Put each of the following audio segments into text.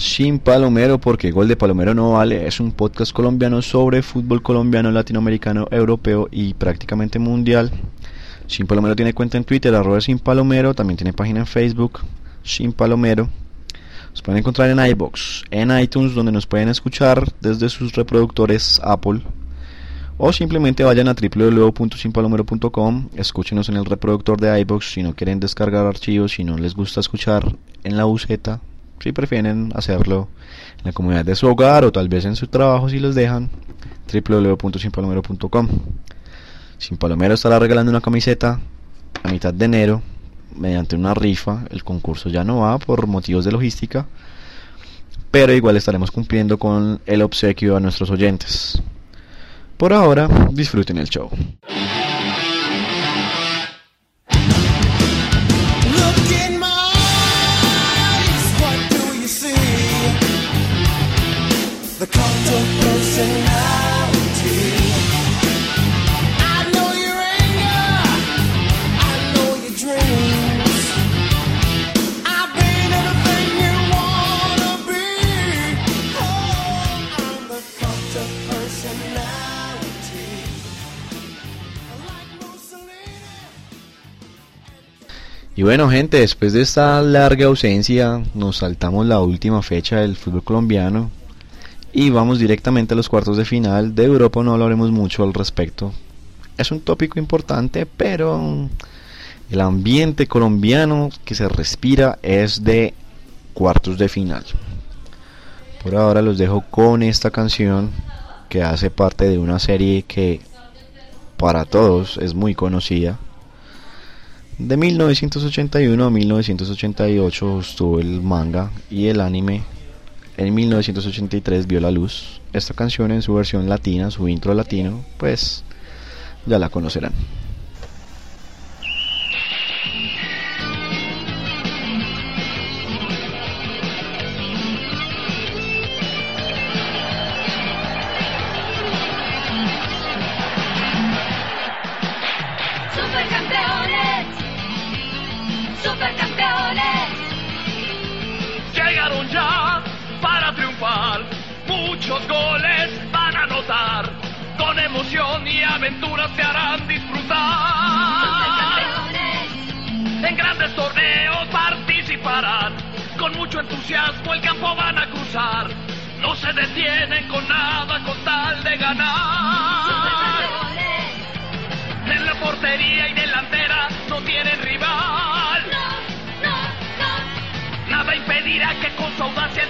Sin Palomero, porque Gol de Palomero no vale, es un podcast colombiano sobre fútbol colombiano, latinoamericano, europeo y prácticamente mundial. Sin Palomero tiene cuenta en Twitter, arroba Sin Palomero, también tiene página en Facebook, Sin Palomero. Nos pueden encontrar en iBox, en iTunes, donde nos pueden escuchar desde sus reproductores Apple. O simplemente vayan a www.sinpalomero.com, escúchenos en el reproductor de iBox si no quieren descargar archivos, si no les gusta escuchar en la buseta si prefieren hacerlo en la comunidad de su hogar o tal vez en su trabajo si los dejan, www.sinpalomero.com. Sin Palomero estará regalando una camiseta a mitad de enero mediante una rifa. El concurso ya no va por motivos de logística, pero igual estaremos cumpliendo con el obsequio a nuestros oyentes. Por ahora, disfruten el show. Y bueno, gente, después de esta larga ausencia, nos saltamos la última fecha del fútbol colombiano y vamos directamente a los cuartos de final. De Europa no hablaremos mucho al respecto. Es un tópico importante, pero el ambiente colombiano que se respira es de cuartos de final. Por ahora los dejo con esta canción que hace parte de una serie que para todos es muy conocida de 1981 a 1988 estuvo el manga y el anime. En 1983 vio la luz. Esta canción en su versión latina, su intro latino, pues ya la conocerán. Aventuras te harán disfrutar. En grandes torneos participarán, con mucho entusiasmo el campo van a cruzar. No se detienen con nada con tal de ganar. En la portería y delantera no tienen rival. Nada impedirá que con su audacia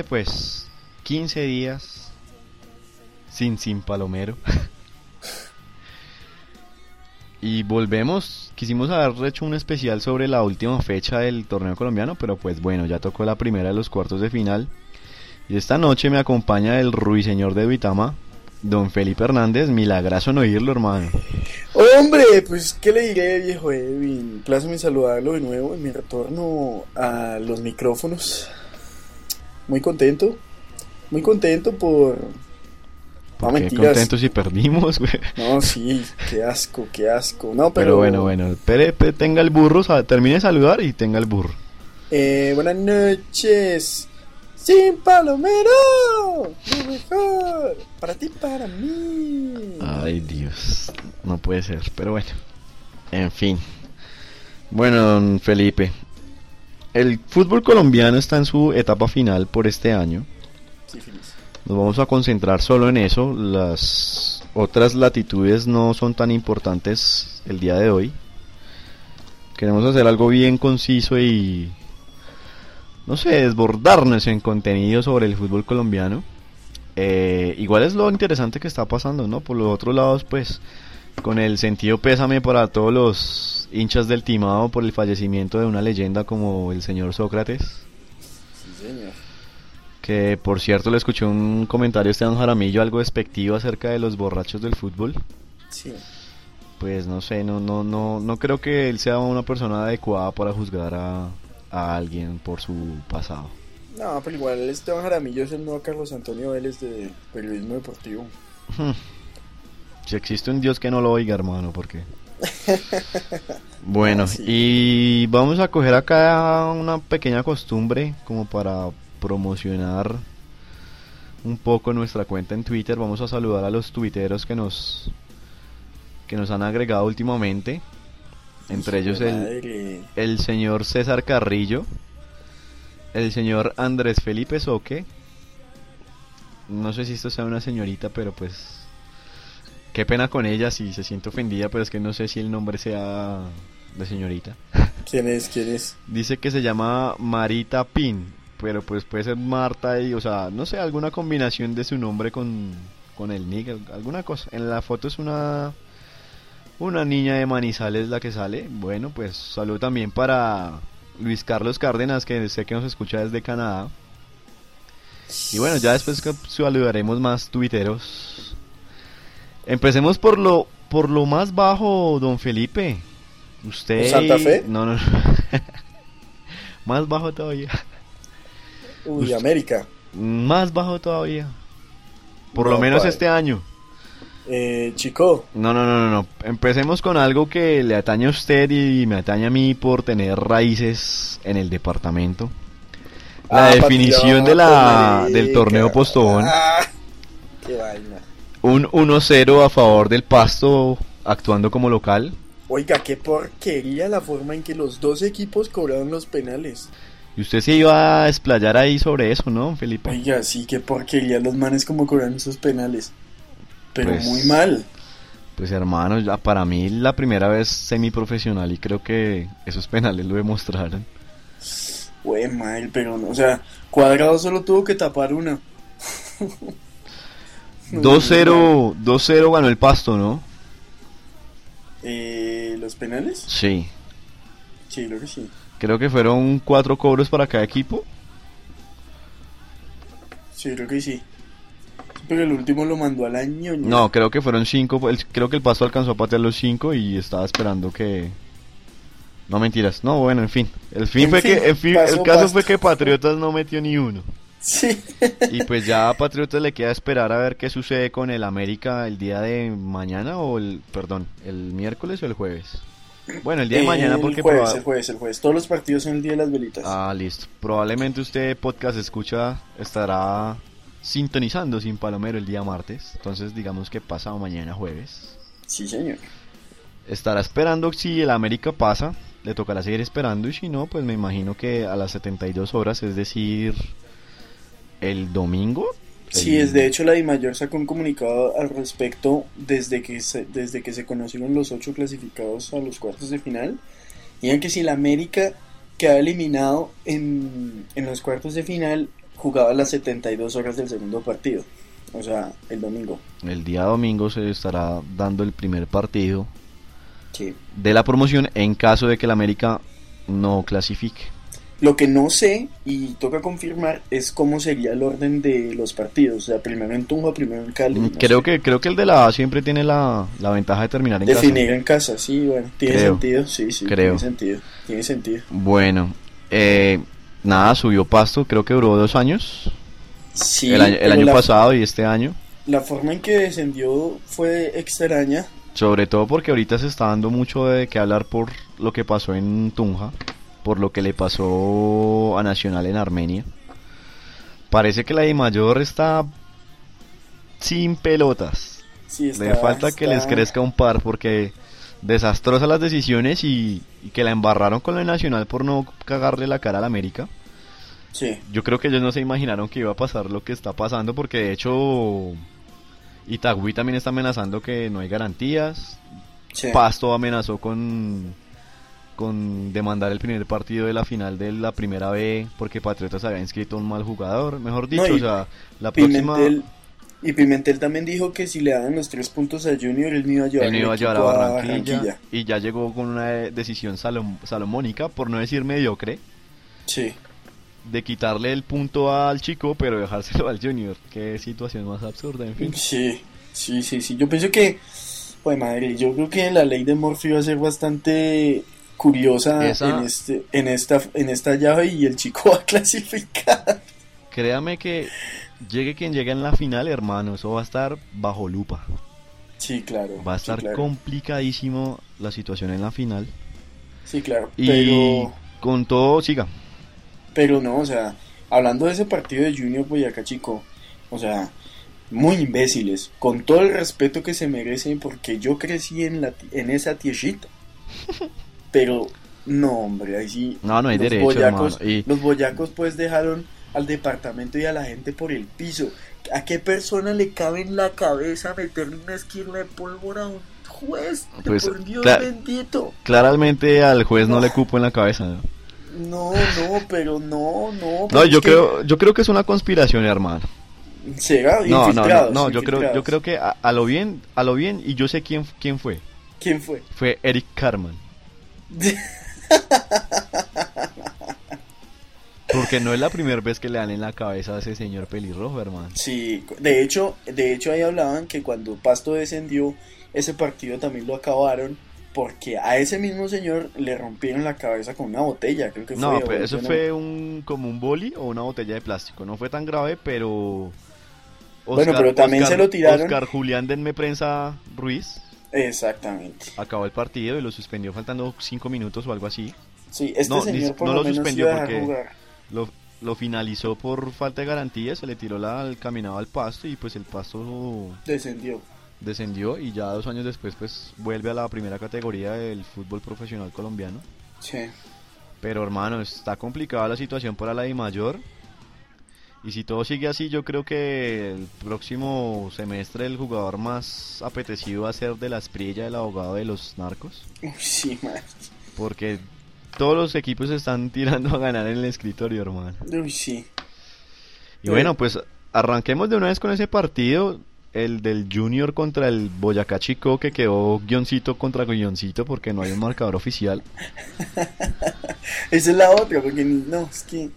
Pues 15 días sin sin Palomero. Y volvemos, quisimos haber hecho un especial sobre la última fecha del torneo colombiano, pero pues bueno, ya tocó la primera de los cuartos de final. Y esta noche me acompaña el ruiseñor de Duitama, don Felipe Hernández. Milagroso no oírlo, hermano. Hombre, pues qué le diré, viejo Edwin. mi saludarlo de nuevo en mi retorno a los micrófonos. Muy contento, muy contento por no, Qué contentos si perdimos, güey. No, sí, qué asco, qué asco. No, pero... bueno, bueno, espere, tenga el burro, termine de saludar y tenga el burro. Eh, buenas noches. Sin Palomero, lo mejor. Para ti, para mí. Ay, Dios. No puede ser, pero bueno. En fin. Bueno, don Felipe. El fútbol colombiano está en su etapa final por este año. Sí, nos vamos a concentrar solo en eso. Las otras latitudes no son tan importantes el día de hoy. Queremos hacer algo bien conciso y, no sé, desbordarnos en contenido sobre el fútbol colombiano. Eh, igual es lo interesante que está pasando, ¿no? Por los otros lados, pues, con el sentido pésame para todos los hinchas del timado por el fallecimiento de una leyenda como el señor Sócrates. Sí, señor. Que por cierto le escuché un comentario a Esteban Jaramillo algo despectivo acerca de los borrachos del fútbol. Sí. Pues no sé, no, no, no, no creo que él sea una persona adecuada para juzgar a, a alguien por su pasado. No, pero igual Esteban Jaramillo es el nuevo Carlos Antonio Vélez de periodismo deportivo. Si existe un Dios que no lo oiga, hermano, porque... Bueno, sí. y vamos a coger acá una pequeña costumbre como para promocionar un poco nuestra cuenta en Twitter. Vamos a saludar a los tuiteros que nos que nos han agregado últimamente. Entre ellos el, el señor César Carrillo, el señor Andrés Felipe Soque. No sé si esto sea una señorita, pero pues qué pena con ella si se siente ofendida, pero es que no sé si el nombre sea de señorita. ¿Quién es? ¿Quién es? Dice que se llama Marita Pin, pero pues puede ser Marta y, o sea, no sé, alguna combinación de su nombre con, con el nick, alguna cosa. En la foto es una una niña de Manizales la que sale. Bueno, pues saludo también para Luis Carlos Cárdenas, que sé que nos escucha desde Canadá. Y bueno, ya después saludaremos más tuiteros. Empecemos por lo por lo más bajo, don Felipe. Usted ¿Santa Fe? No, no. no. más bajo todavía. Uy, Usted- América. Más bajo todavía. Por lo No, menos este año. Eh, chico, No, no, no, no, no. Empecemos con algo que le atañe a usted y me atañe a mí por tener raíces en el departamento. La Ah, definición de la, del torneo Postobón. Ah, qué vaina. Un 1-0 a favor del Pasto actuando como local. Oiga, qué porquería la forma en que los dos equipos cobraron los penales. Y usted se iba a explayar ahí sobre eso, ¿no, Felipe? Oiga, sí, qué porquería los manes como cobran esos penales. Pero Pues- muy mal. Pues hermano, ya para mí la primera vez semiprofesional y creo que esos penales lo demostraron. Güey, mal, pero no, o sea, Cuadrado solo tuvo que tapar una. No, 2-0, 2-0 ganó el Pasto, ¿no? Eh, ¿Los penales? Sí. Sí, creo que sí. Creo que fueron cuatro cobros para cada equipo. Sí, creo que sí. Pero el último lo mandó al año. No, creo que fueron cinco. el- creo que el Pasto alcanzó a patear los cinco y estaba esperando que... No mentiras. No, bueno, en fin. El fin En fue fin, que el, fin- el caso Pasto. fue que Patriotas no metió ni uno. Sí. Y pues ya a Patriotas le queda esperar a ver qué sucede con el América el día de mañana o el, perdón, el miércoles o el jueves. Bueno, el día de mañana el porque jueves, proba- el jueves, el jueves. Todos los partidos son el día de las velitas. Ah, listo. Probablemente usted podcast escucha estará sintonizando sin Palomero el día martes. Entonces digamos que pasa mañana jueves. Sí, señor. Estará esperando si el América pasa. Le tocará seguir esperando y si no, pues me imagino que a las 72 horas, es decir, el domingo. Sí, el- es de hecho la DIMAYOR sacó un comunicado al respecto desde que se, desde que se conocieron los ocho clasificados a los cuartos de final. Digan que si la América queda eliminado en, en los cuartos de final, jugaba las 72 horas del segundo partido. O sea, el domingo. El día domingo se estará dando el primer partido Sí. de la promoción en caso de que el América no clasifique. Lo que no sé y toca confirmar es cómo sería el orden de los partidos. O sea, primero en Tunja, primero en Cali. Mm, no creo sé. que creo que el de la A siempre tiene la, la ventaja de terminar en casa. Definir en casa, sí, bueno, tiene Creo. sentido, sí, sí, Creo. tiene sentido, tiene sentido. Bueno, eh, nada, subió Pasto, creo que duró dos años. Sí, el año, el pero año la, pasado y este año. la forma en que descendió fue extraña. Sobre todo porque ahorita se está dando mucho de qué hablar por lo que pasó en Tunja, por lo que le pasó a Nacional en Armenia. Parece que la de Mayor está sin pelotas. Sí, está, Le falta que les crezca un par porque desastrosas las decisiones y, y que la embarraron con la Nacional por no cagarle la cara al América. Sí, Yo creo que ellos no se imaginaron que iba a pasar lo que está pasando porque de hecho Itagüí también está amenazando que no hay garantías. sí. Pasto amenazó con con demandar el primer partido de la final de la primera B porque Patriotas había inscrito a un mal jugador. Mejor dicho, No, o sea, la próxima Y Pimentel también dijo que si le daban los tres puntos a Junior, él no iba a llevar, Él iba a llevar a Barranquilla, y ya llegó con una decisión salom- salomónica, por no decir mediocre, Sí, de quitarle el punto al chico, pero dejárselo al Junior. Qué situación más absurda, en fin. sí, sí, sí, sí. Yo pienso que, pues madre, yo creo que la ley de Murphy va a ser bastante curiosa Esa- en este, en esta, en esta llave y el chico va a clasificar. Créame que llegue quien llegue en la final, hermano, eso va a estar bajo lupa. Sí, claro. Va a sí, estar claro. complicadísimo la situación en la final. Sí, claro. Y Pero, con todo, siga. pero no, o sea, hablando de ese partido de Junior Boyacá Chico, o sea, muy imbéciles, con todo el respeto que se merecen, porque yo crecí en, la, en esa tierrita. Pero, no, hombre, ahí sí. No, no hay los derecho, boyacos. Y- Los boyacos, pues, dejaron al departamento y a la gente por el piso. ¿A qué persona le cabe en la cabeza meterle una esquina de pólvora a un juez? Pues, por Dios cla- bendito. Claramente al juez no le cupo en la cabeza. ¿no? No, no, pero no, no. No, yo que- creo, yo creo que es una conspiración, hermano. ¿Será? No, no, no, no, yo creo, yo creo que a, a lo bien, a lo bien, y yo sé quién, quién fue. ¿Quién fue? Fue Eric Carman. Porque no es la primera vez que le dan en la cabeza a ese señor pelirrojo, hermano. Sí, de hecho, de hecho ahí hablaban que cuando Pasto descendió, ese partido también lo acabaron porque a ese mismo señor le rompieron la cabeza con una botella, creo que fue. No, o pero eso fue un como un boli o una botella de plástico. No fue tan grave, pero. Bueno, pero también se lo tiraron. Oscar Julián Denme Prensa Ruiz Exactamente. acabó el partido y lo suspendió faltando cinco minutos o algo así. Sí, este No, ni- señor por no lo, menos suspendió porque-. Lo, lo finalizó por falta de garantía, se le tiró la, el caminado al pasto y pues el pasto Descendió. descendió y ya dos años después pues vuelve a la primera categoría del fútbol profesional colombiano. Sí. Pero hermano, está complicada la situación para la I mayor. Y si todo sigue así, yo creo que el próximo semestre el jugador más apetecido va a ser de la esprilla del abogado de los narcos. Sí, man. Porque todos los equipos están tirando a ganar en el escritorio, hermano. Uy, sí. Y bueno, pues arranquemos de una vez con ese partido. El del Junior contra el Boyacá Chico, que quedó guioncito contra guioncito porque no hay un marcador oficial. Esa es la otra, porque no, es que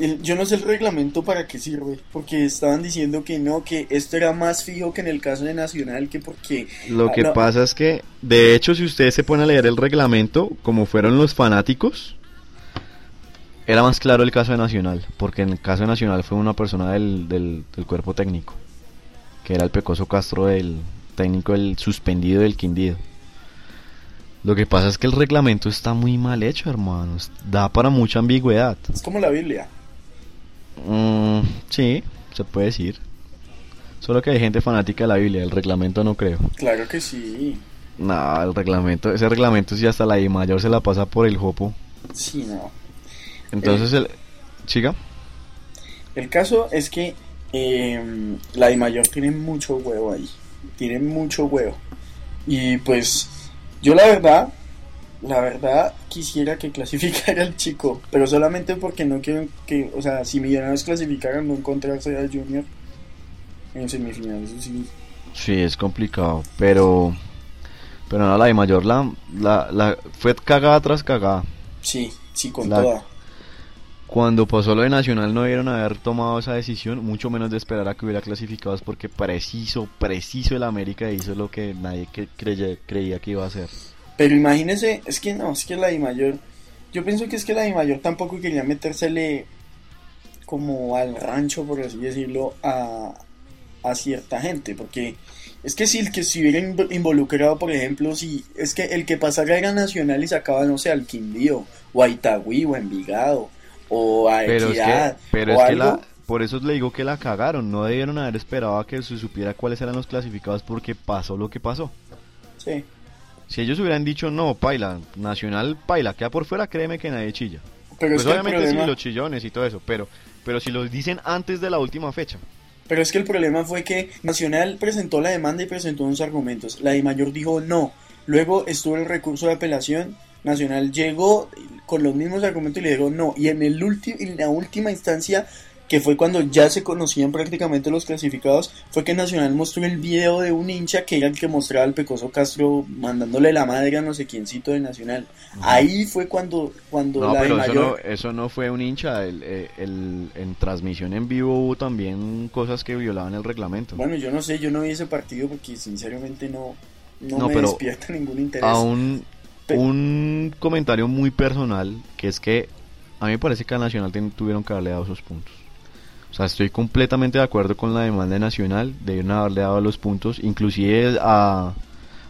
el- yo no sé el reglamento para qué sirve, porque estaban diciendo que no, que esto era más fijo que en el caso de Nacional, que porque... Lo que Ah, no. pasa es que, de hecho, si usted se pone a leer el reglamento, como fueron los fanáticos, era más claro el caso de Nacional, porque en el caso de Nacional fue una persona del, del, del cuerpo técnico, que era el Pecoso Castro, el técnico, el suspendido del Quindío. Lo que pasa es que el reglamento está muy mal hecho, hermanos. Da para mucha ambigüedad. Es como la Biblia. Mm, sí, se puede decir. Solo que hay gente fanática de la Biblia, el reglamento no creo. Claro que sí. No, el reglamento, ese reglamento si hasta la I mayor se la pasa por el jopo. Sí, no. Entonces el chica, El caso es que eh, la de mayor tiene mucho huevo ahí. Tiene mucho huevo. Y pues yo la verdad, la verdad quisiera que clasificara el chico. Pero solamente porque no quiero que, o sea, si Millonarios clasificaran no encontrarse al Junior en semifinales. Sí. sí es complicado, pero pero no la I mayor la, la, la fue cagada tras cagada. Sí, sí, con La- toda. Cuando pasó lo de Nacional no debieron haber tomado esa decisión, mucho menos de esperar a que hubiera clasificados porque preciso, preciso el América hizo lo que nadie que creía que iba a hacer. Pero imagínese, es que no, es que la de mayor, yo pienso que es que la de mayor tampoco quería metérsele como al rancho, por así decirlo, a, a cierta gente, porque es que si el que estuviera inv- involucrado, por ejemplo, si es que el que pasara era Nacional y sacaba, no sé, al Quindío, o a Itagüí, o a Envigado, o a Pero es Equidad, que, pero o es que la, por eso le digo que la cagaron, no debieron haber esperado a que se supiera cuáles eran los clasificados porque pasó lo que pasó. sí, Si ellos hubieran dicho no, paila, Nacional, paila, queda por fuera, créeme que nadie chilla. pero Pues es que obviamente problema... sí, los chillones y todo eso, pero, pero si los dicen antes de la última fecha. Pero es que el problema fue que Nacional presentó la demanda y presentó unos argumentos. La de mayor dijo no. Luego estuvo el recurso de apelación. Nacional llegó con los mismos argumentos y le dijo no. Y en, el en la última instancia que fue cuando ya se conocían prácticamente los clasificados, fue que Nacional mostró el video de un hincha que era el que mostraba al Pecoso Castro mandándole la madre a no sé quiéncito de Nacional. Ahí fue cuando, cuando No, la de pero eso mayor... no, eso no fue un hincha. El, el- en transmisión en vivo hubo también cosas que violaban el reglamento. Bueno, yo no sé, yo no vi ese partido porque sinceramente no, no, No, me pero despierta ningún interés. A un, comentario muy personal, que es que a mí me parece que a Nacional tuvieron que haberle dado esos puntos. O sea, estoy completamente de acuerdo con la demanda de Nacional, debieron haberle dado los puntos, inclusive a,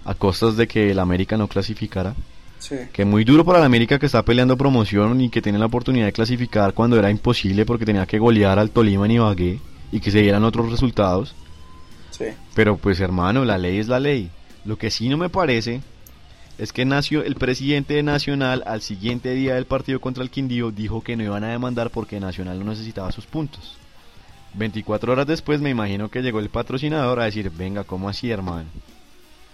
a costas de que el América no clasificara. Sí. Que muy duro para el América que está peleando promoción y que tiene la oportunidad de clasificar cuando era imposible porque tenía que golear al Tolima en Ibagué y que se dieran otros resultados. Sí. Pero pues hermano, la ley es la ley. Lo que sí no me parece es que nació el presidente de Nacional al siguiente día del partido contra el Quindío dijo que no iban a demandar porque Nacional no necesitaba sus puntos. 24 horas después me imagino que llegó el patrocinador a decir, venga, ¿cómo así hermano?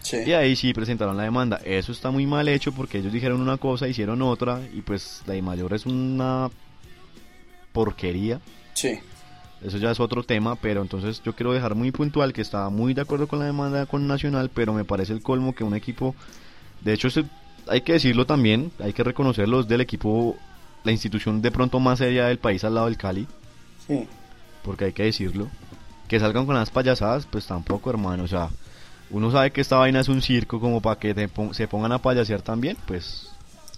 Sí. Y ahí sí presentaron la demanda. Eso está muy mal hecho porque ellos dijeron una cosa, hicieron otra y pues la I mayor es una porquería. Sí. Eso ya es otro tema, pero entonces yo quiero dejar muy puntual que estaba muy de acuerdo con la demanda con Nacional, pero me parece el colmo que un equipo, de hecho hay que decirlo también, hay que reconocerlos del equipo, la institución de pronto más seria del país al lado del Cali, Sí. porque hay que decirlo, que salgan con las payasadas, pues tampoco hermano, o sea, uno sabe que esta vaina es un circo como para que se pongan a payasear también, pues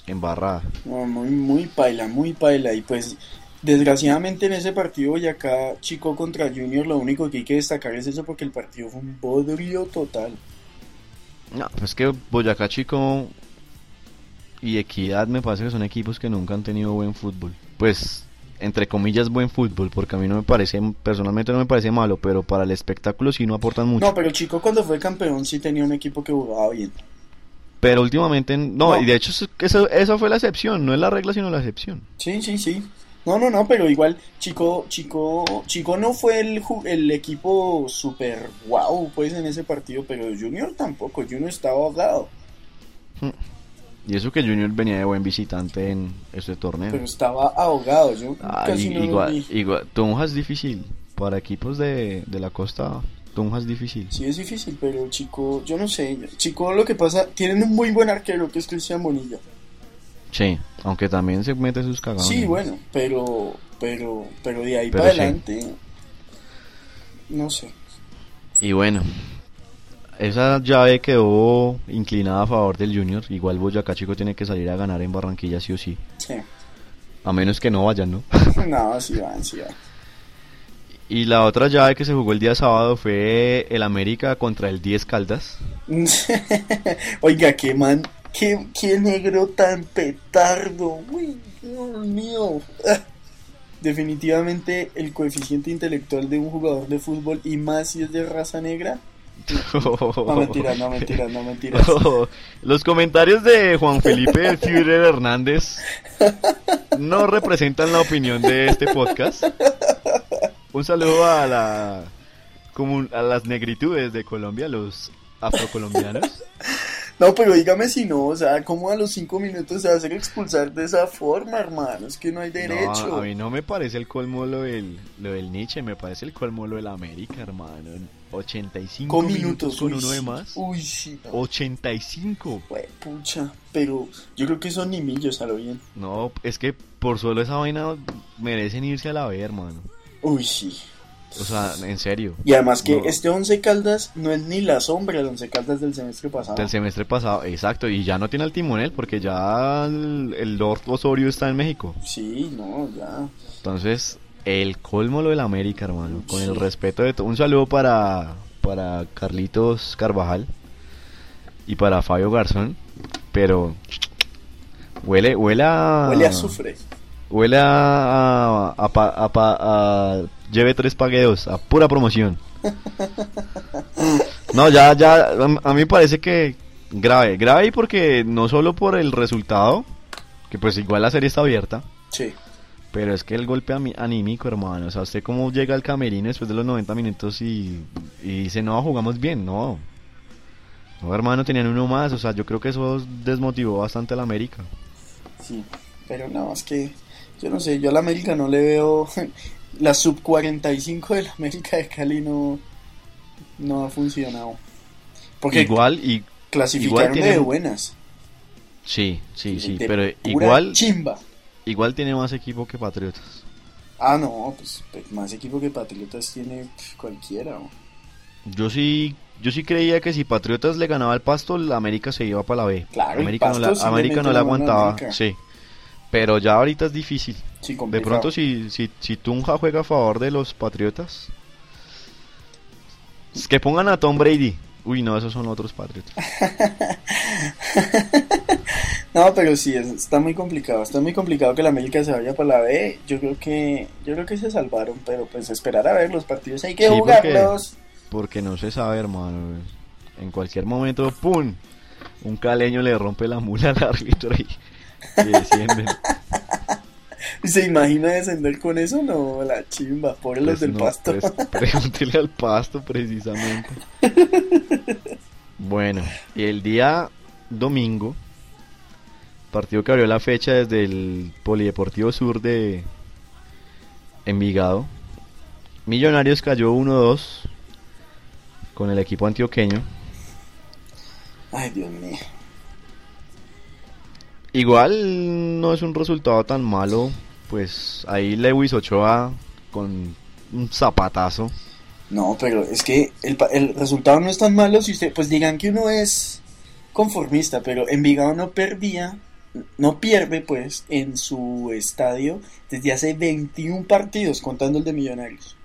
embarrada. No, muy, muy paila, muy paila. Y pues, desgraciadamente en ese partido Boyacá Chico contra Junior, lo único que hay que destacar es eso porque el partido fue un bodrio total. No, pues que Boyacá Chico y Equidad me parece que son equipos que nunca han tenido buen fútbol. Pues, entre comillas, buen fútbol, porque a mí no me parece, personalmente no me parece malo, pero para el espectáculo sí no aportan mucho. No, pero Chico cuando fue campeón sí tenía un equipo que jugaba bien. Pero últimamente, no, No. y de hecho eso, fue la excepción, no es la regla sino la excepción. Sí, sí, sí. No, no, no, pero igual Chico, Chico, Chico no fue el, el equipo super wow pues en ese partido, pero Junior tampoco, Junior estaba ahogado, Y eso que Junior venía de buen visitante en este torneo. pero estaba ahogado, yo Ah, casi y- no igual, igual, Tunja es difícil, para equipos de, de la costa, Tunja es difícil. Sí, es difícil, pero Chico, yo no sé. Chico, lo que pasa, tienen un muy buen arquero que es Cristian Bonilla. Sí, aunque también se mete sus cagadas. Sí, bueno, pero, pero, pero de ahí Pero para sí. adelante, no sé. Y bueno, esa llave quedó inclinada a favor del Junior. Igual Boyacá Chico tiene que salir a ganar en Barranquilla sí o sí. Sí. A menos que no vayan, ¿no? No, sí van, sí van. Y la otra llave que se jugó el día sábado fue el América contra el 10 Caldas. Oiga, qué man, qué, qué negro tan petardo. Uy, Dios mío. Definitivamente el coeficiente intelectual de un jugador de fútbol y más si es de raza negra. No mentiras, no mentiras, no mentiras. Los comentarios de Juan Felipe Führer Hernández no representan la opinión de este podcast. Un saludo a la a las negritudes de Colombia, los afrocolombianos. No, pero dígame si no, o sea, ¿cómo a los cinco minutos se va a hacer expulsar de esa forma, hermano? Es que no hay derecho. No, a mí no me parece el colmo lo del, lo del Nietzsche, me parece el colmo lo del América, hermano. 85 Con minutos, minutos, con uy, uno de más. Uy, sí. no. 85. Güey, pucha, pero yo creo que son nimillos a lo bien. No, es que por solo esa vaina merecen irse a la B, hermano. Uy, sí. O sea, en serio. Y además que No. este Once Caldas no es ni la sombra del Once Caldas del semestre pasado. Del semestre pasado, exacto, y ya no tiene al timonel porque ya el, el Lord Osorio está en México. Sí, no, ya. Entonces, el colmo lo del América, hermano. Con el respeto de todo. Un saludo para, para Carlitos Carvajal y para Fabio Garzón. Pero huele, huele a. Huele a azufre. Huele a. a, a, a a- lleve tres pagueos, a pura promoción. No, ya, ya. A, mí me parece que grave. Grave y porque no solo por el resultado, que pues igual la serie está abierta. Sí. Pero es que el golpe anímico, hermano. O sea, usted cómo llega al camerino después de los 90 minutos y, y dice, no, jugamos bien. No. No, hermano, tenían uno más. O sea, yo creo que eso desmotivó bastante a la América. Sí, pero no, es que yo no sé, yo a la América no le veo. la sub 45 del América de Cali no, no ha funcionado. Porque igual y clasificaron igual tiene- de buenas. sí, sí, sí, de pero igual Chimba. igual tiene más equipo que Patriotas. Ah, no, pues, pues, más equipo que Patriotas tiene cualquiera. Yo sí yo sí creía que si Patriotas le ganaba el Pasto, la América se iba para la B. Claro, el América no la, sí América no le la aguantaba, sí. Pero ya ahorita es difícil. Sí, De pronto si, si, si Tunja juega a favor de los Patriotas, es que pongan a Tom Brady. Uy, no, esos son otros Patriotas. No, pero sí, es- está muy complicado. Está muy complicado que la América se vaya para la B. Yo creo que yo creo que se salvaron, pero pues esperar a ver los partidos hay que Sí, porque- jugarlos. Porque no se sabe, hermano. En cualquier momento, ¡pum! Un caleño le rompe la mula al árbitro y, y descienden. ¿Se imagina descender con eso? No, la chimba, por los Pues del no, pasto. pues, pregúntele al pasto, precisamente. Bueno, y el día domingo, partido que abrió la fecha desde el Polideportivo Sur de Envigado. Millonarios cayó 1-2 con el equipo antioqueño. Ay, Dios mío. Igual no es un resultado tan malo, pues ahí Lewis Ochoa con un zapatazo. No, pero es que el, el resultado no es tan malo si usted, pues digan que uno es conformista, pero Envigado no perdía, no pierde pues en su estadio desde hace 21 partidos, contando el de Millonarios.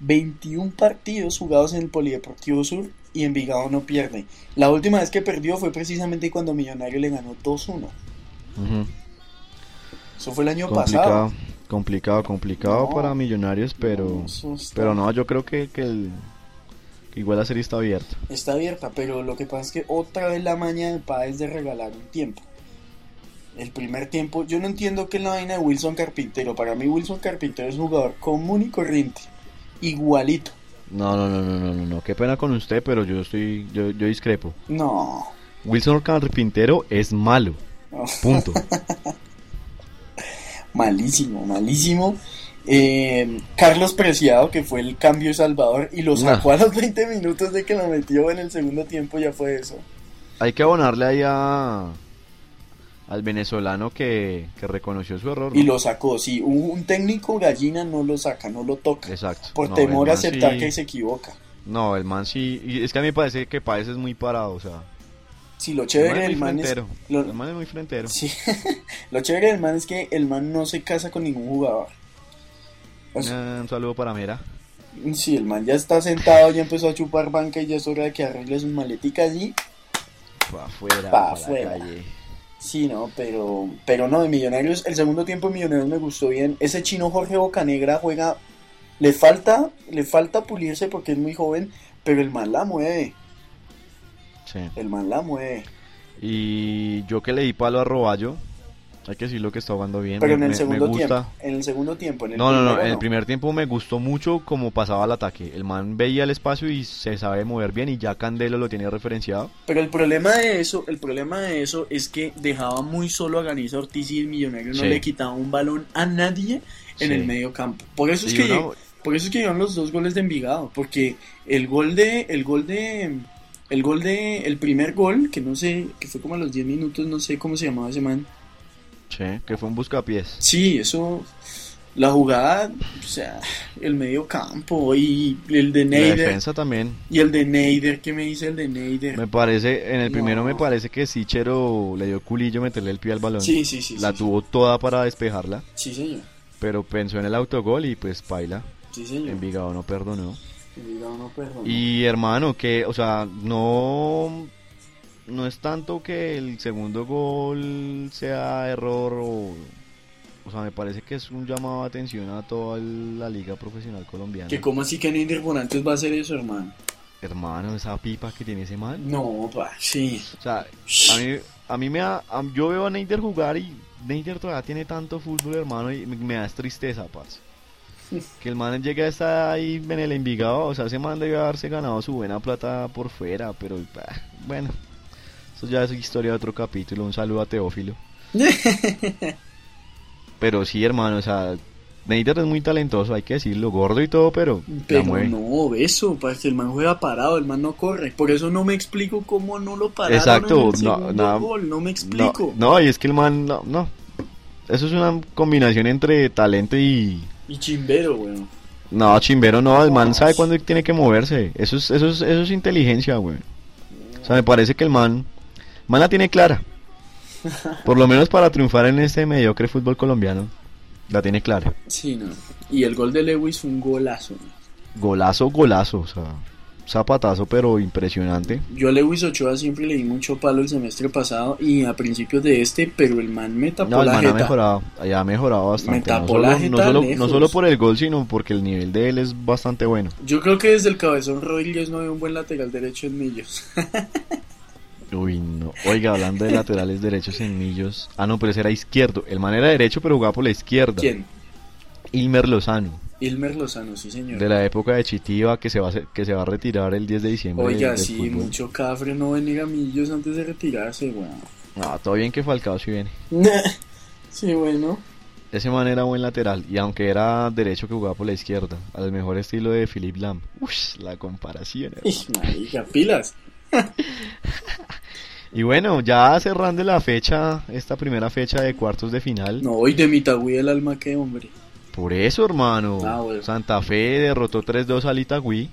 21 partidos jugados en el Polideportivo Sur y Envigado no pierde. La última vez que perdió fue precisamente cuando Millonario le ganó 2-1. Ujú. Eso fue el año Complicado, pasado. complicado, complicado No. para Millonarios, pero No, está- pero no, yo creo que, que, el, que igual la serie está abierta. Está abierta, pero lo que pasa es que otra vez la maña de es de regalar un tiempo. El primer tiempo, yo no entiendo qué es la vaina de Wilson Carpintero. Para mí Wilson Carpintero es un jugador común y corriente. Igualito. No, no, no, no, no, no, no, qué pena con usted, pero yo estoy, yo, yo discrepo. No. Wilson Carpintero es malo. Punto. Malísimo, malísimo. Eh, Carlos Preciado, que fue el cambio Salvador y lo sacó a los 20 minutos de que lo metió en el segundo tiempo, ya fue eso. Hay que abonarle ahí a, al venezolano que, que reconoció su error. ¿no? Y lo sacó, sí. Un, un técnico gallina no lo saca, no lo toca. Exacto. Por No, temor a aceptar sí- que se equivoca. No, el man sí. Y es que a mí me parece que Páez es muy parado, o sea. Sí, lo chévere del man es. lo- El man es muy frentero. sí, lo chévere del man es que el man no se casa con ningún jugador. O sea, Eh, un saludo para Mera. sí, el man ya está sentado, ya empezó a chupar banca y ya es hora de que arregle sus maleticas y. Pa' afuera, Pa' afuera. calle. Sí, no, pero. Pero no, de Millonarios. El segundo tiempo de Millonarios me gustó bien. Ese chino Jorge Bocanegra juega. Le falta, le falta pulirse porque es muy joven, pero el man la mueve. Sí. El man la mueve. Y yo que le di palo a Roballo, hay que decirlo que está jugando bien. Pero me, en el me segundo gusta. tiempo. En el segundo tiempo. En el No, no, no, en el primer tiempo me gustó mucho como pasaba el ataque. El man veía el espacio y se sabe mover bien y ya Candelo lo tiene referenciado. Pero el problema de eso, el problema de eso es que dejaba muy solo a Ganiza Ortiz y el millonario no Sí. le quitaba un balón a nadie en Sí. el medio campo. Por eso es que uno- por eso es que llevan los dos goles de Envigado, porque el gol de el gol de el gol de el primer gol, que no sé, que fue como a los 10 minutos, no sé cómo se llamaba ese man. Sí, que fue un buscapiés. Sí, eso la jugada, o sea, el medio campo y el de La Neider defensa también. y el de Neider, ¿qué me dice el de Neider? Me parece, en el primero me parece que Sichero le dio culillo meterle el pie al balón. Sí, sí, sí. la sí, tuvo toda para despejarla, Sí, señor. pero pensó en el autogol y pues paila. Sí, señor. Envigado no perdonó. No perdona. Y hermano, que, o sea, no, no es tanto que el segundo gol sea error o, o sea, me parece que es un llamado de atención a toda la liga profesional colombiana. Que como así que Neider Bonantes va a hacer eso, hermano. Hermano, esa pipa que tiene ese man. No, pa, sí. O sea, a mí, a mí me da, a- yo veo a Neider jugar y Neider todavía tiene tanto fútbol, hermano, y me, me da tristeza, parce. Que el man llegue a estar ahí en el Envigado, o sea, ese man debe haberse ganado su buena plata por fuera, pero bah, bueno, eso ya es historia de otro capítulo, un saludo a Teófilo. Pero sí, hermano, o sea, Neidar es muy talentoso, hay que decirlo, gordo y todo, pero, Pero no, beso, para que el man juega parado, el man no corre. Por eso no me explico cómo no lo pararon Exacto, en el no, nada- gol, no me No, explico. no, y es que el man, no, no. Eso es una combinación entre talento y... Y chimbero, weón. No, chimbero no, el man sabe cuándo tiene que moverse. Eso es, eso es, eso es inteligencia, güey. O sea, me parece que el man, man la tiene clara. Por lo menos para triunfar en este mediocre fútbol colombiano, la tiene clara. Sí, no. Y el gol de Lewis fue un golazo. Golazo, golazo, o sea, zapatazo, pero impresionante. Yo a Lewis Ochoa siempre le di mucho palo el semestre pasado y a principios de este, pero el man me tapó No, el la man ha mejorado, ya ha mejorado bastante. Me tapó no, la solo, no, jeta solo, lejos. no solo por el gol, sino porque el nivel de él es bastante bueno. Yo creo que desde el cabezón Rodríguez no hay un buen lateral derecho en Millos. Uy, no. Oiga, hablando de laterales derechos en Millos. Ah, no, pero ese era izquierdo. El man era derecho, pero jugaba por la izquierda. ¿Quién? Ilmer Lozano, Ilmer Lozano, sí señor. de la época de Chitiva, que se va a, que se va a retirar el 10 de diciembre. Oiga, del sí, fútbol. mucho cafre no venir a Millos antes de retirarse, weón. Ah, todo bien que Falcao sí viene. sí, bueno. Ese man era buen lateral, y aunque era derecho que jugaba por la izquierda, al mejor estilo de Philip Lam. Ush, la comparación. Marica, pilas. Y bueno, ya cerrando la fecha, esta primera fecha de cuartos de final. No, hoy de Mitagüí el alma que hombre. Por eso, hermano. Ah, bueno. Santa Fe derrotó 3-2 al Itagüí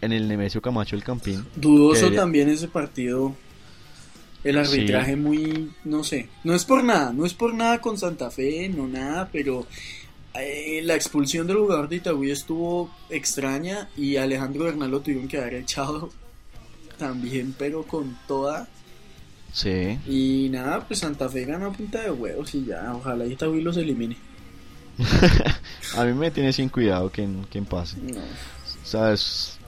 en el Nemesio Camacho el Campín. Dudoso también ese partido. El arbitraje muy, no sé, no es por nada, no es por nada con Santa Fe, no nada, pero eh, la expulsión del jugador de Itagüí estuvo extraña y Alejandro Bernal lo tuvieron que haber echado también, pero con toda. Sí. Y nada, pues Santa Fe gana a punta de huevos y ya, ojalá Itagüí los elimine. A mí me tiene sin cuidado quien, quien pase. No. O sea, es,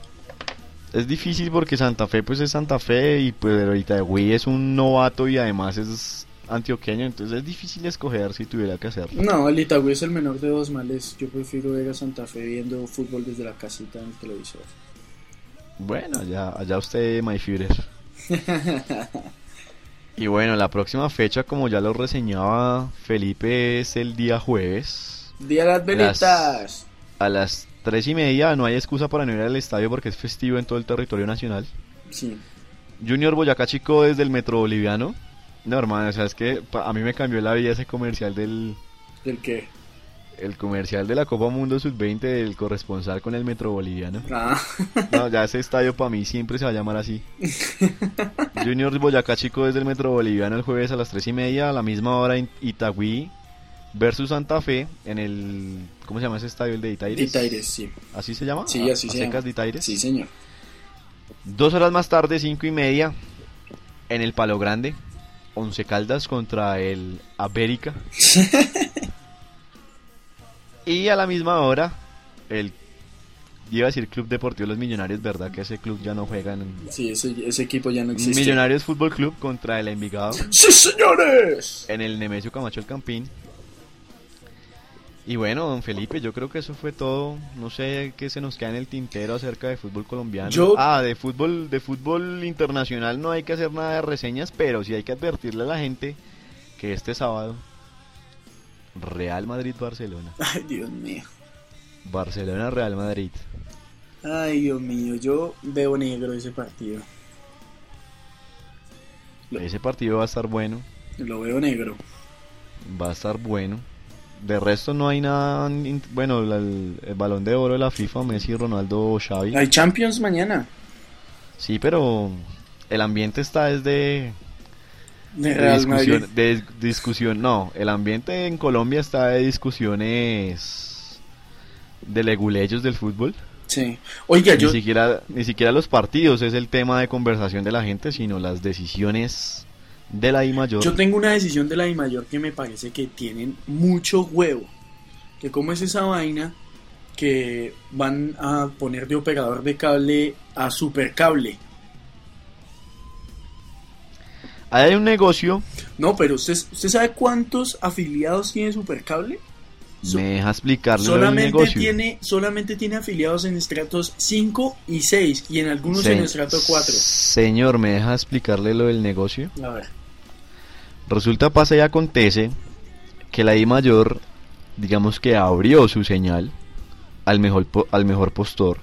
es difícil porque Santa Fe pues es Santa Fe y pues pero Itagüí es un novato y además es antioqueño, entonces es difícil escoger si tuviera que hacerlo. No, el Itagüí es el menor de dos males. Yo prefiero ver a Santa Fe viendo fútbol desde la casita en el televisor. Bueno, allá, allá usted, my Führer. Y bueno, la próxima fecha, como ya lo reseñaba Felipe, es el día jueves. Día de las velitas. A las tres y media no hay excusa para no ir al estadio porque es festivo en todo el territorio nacional. Sí. Junior Boyacá Chico desde el Metro Boliviano. No, hermano, o sea, es que a mí me cambió la vida ese comercial del ¿Del qué? el comercial de la Copa Mundo Sub-20 del corresponsal con el Metro Boliviano. Ah, No, ya ese estadio para mí siempre se va a llamar así. Junior Boyacá Chico desde el Metro Boliviano el jueves a las tres y media, a la misma hora en Itagüí versus Santa Fe en el... ¿Cómo se llama ese estadio? El de Itaires. Itaires, sí. ¿Así se llama? Sí, A- así a se secas llama. de Itaires. Sí, señor. Dos horas más tarde, cinco y media, en el Palo Grande, Once Caldas contra el América. y a la misma hora, el iba a decir Club Deportivo Los Millonarios, ¿verdad? Que ese club ya no juega en Sí, ese, ese equipo ya no existe. Millonarios Fútbol Club contra el Envigado ¡Sí, señores! en el Nemesio Camacho el Campín. Y bueno, don Felipe, yo creo que eso fue todo. No sé qué se nos queda en el tintero acerca de fútbol colombiano. Yo- Ah, de fútbol, de fútbol internacional no hay que hacer nada de reseñas, pero sí hay que advertirle a la gente que este sábado Real Madrid-Barcelona. Ay, Dios mío. Barcelona-Real Madrid. Ay, Dios mío. Yo veo negro ese partido. Ese partido va a estar bueno, Lo veo negro. va a estar bueno. De resto no hay nada, bueno, el, el balón de oro de la FIFA, Messi, Ronaldo, Xavi. Hay Champions mañana. Sí, pero el ambiente está desde De discusión, de dis- discusión, no, el ambiente en Colombia está de discusiones de leguleyos del fútbol. Sí. Oiga, yo. Ni siquiera ni siquiera los partidos es el tema de conversación de la gente, sino las decisiones de la I mayor. Yo tengo una decisión de la I mayor que me parece que tienen mucho huevo. Que como es esa vaina que van a poner de operador de cable a supercable. Ahí hay un negocio, No, pero usted, ¿usted sabe cuántos afiliados tiene supercable? So- me deja explicarle el solamente negocio. tiene solamente tiene afiliados en estratos 5 y 6 y en algunos en estrato 4. Señor, me deja explicarle lo del negocio. A ver. Resulta, pasa y acontece que la I mayor digamos que abrió su señal al mejor, al mejor postor.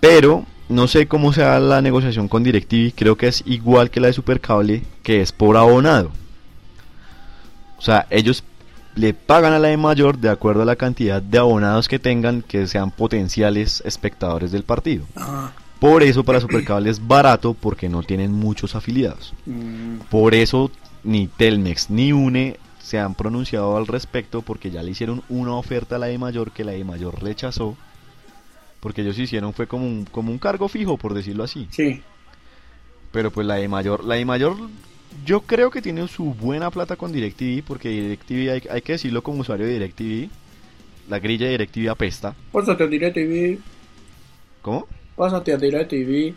Pero no sé cómo sea la negociación con DirecTV, creo que es igual que la de Supercable, que es por abonado. O sea, ellos le pagan a la de mayor de acuerdo a la cantidad de abonados que tengan que sean potenciales espectadores del partido. Por eso para Supercable es barato porque no tienen muchos afiliados. mm, Por eso ni Telmex ni UNE se han pronunciado al respecto porque ya le hicieron una oferta a la de mayor que la de mayor rechazó. Porque ellos hicieron fue como un, como un cargo fijo, por decirlo así. sí. Pero pues la de mayor, la de mayor yo creo que tiene su buena plata con DirecTV porque DirecTV hay, hay que decirlo como usuario de DirecTV. La grilla de DirecTV apesta. Pásate a DirecTV, ¿Cómo? Pásate a DirecTV.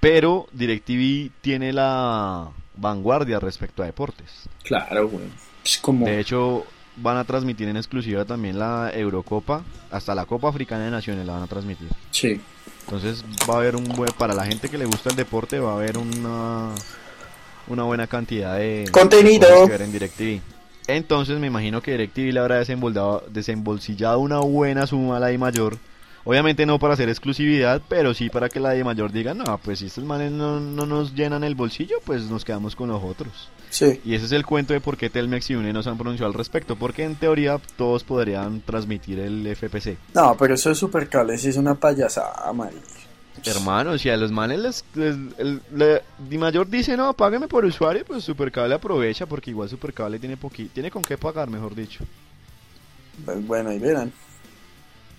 Pero DirecTV tiene la vanguardia respecto a deportes. Claro, güey. Como... De hecho, van a transmitir en exclusiva también la Eurocopa, hasta la Copa Africana de Naciones la van a transmitir. Sí. Entonces va a haber un buen, para la gente que le gusta el deporte, va a haber una, una buena cantidad de Contenido. en DirecTV. Entonces me imagino que DirecTV le habrá desembolsillado una buena suma a la de mayor. Obviamente no para hacer exclusividad, pero sí para que la de mayor diga, no, pues si estos manes no, no nos llenan el bolsillo, pues nos quedamos con los otros. Sí. Y ese es el cuento de por qué Telmex y UNE no se han pronunciado al respecto, porque en teoría todos podrían transmitir el FPC. No, pero eso es super cable, sí es una payasada, marica. Hermano, si a los manes les, les- Di Mayor dice, no, págueme por usuario, pues Supercable aprovecha, porque igual Supercable tiene poqui, tiene con qué pagar, mejor dicho. Pues bueno, ahí verán.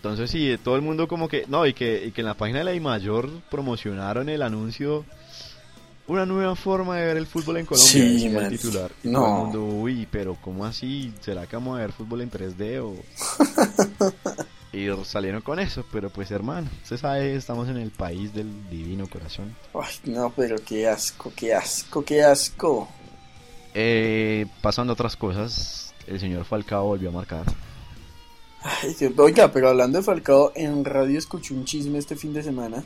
Entonces sí, todo el mundo como que, no, y que, y que en la página de la Di Mayor promocionaron el anuncio, una nueva forma de ver el fútbol en Colombia, Sí, el titular. Y No. todo el mundo, uy, pero ¿cómo así? ¿Será que vamos a ver fútbol en 3D o...? y salieron con eso, pero pues hermano, usted sabe, estamos en el país del divino corazón. Ay, no, pero qué asco, qué asco, qué asco. Eh, pasando a otras cosas, el señor Falcao volvió a marcar. Ay, oiga, pero hablando de Falcao, en radio escuché un chisme este fin de semana.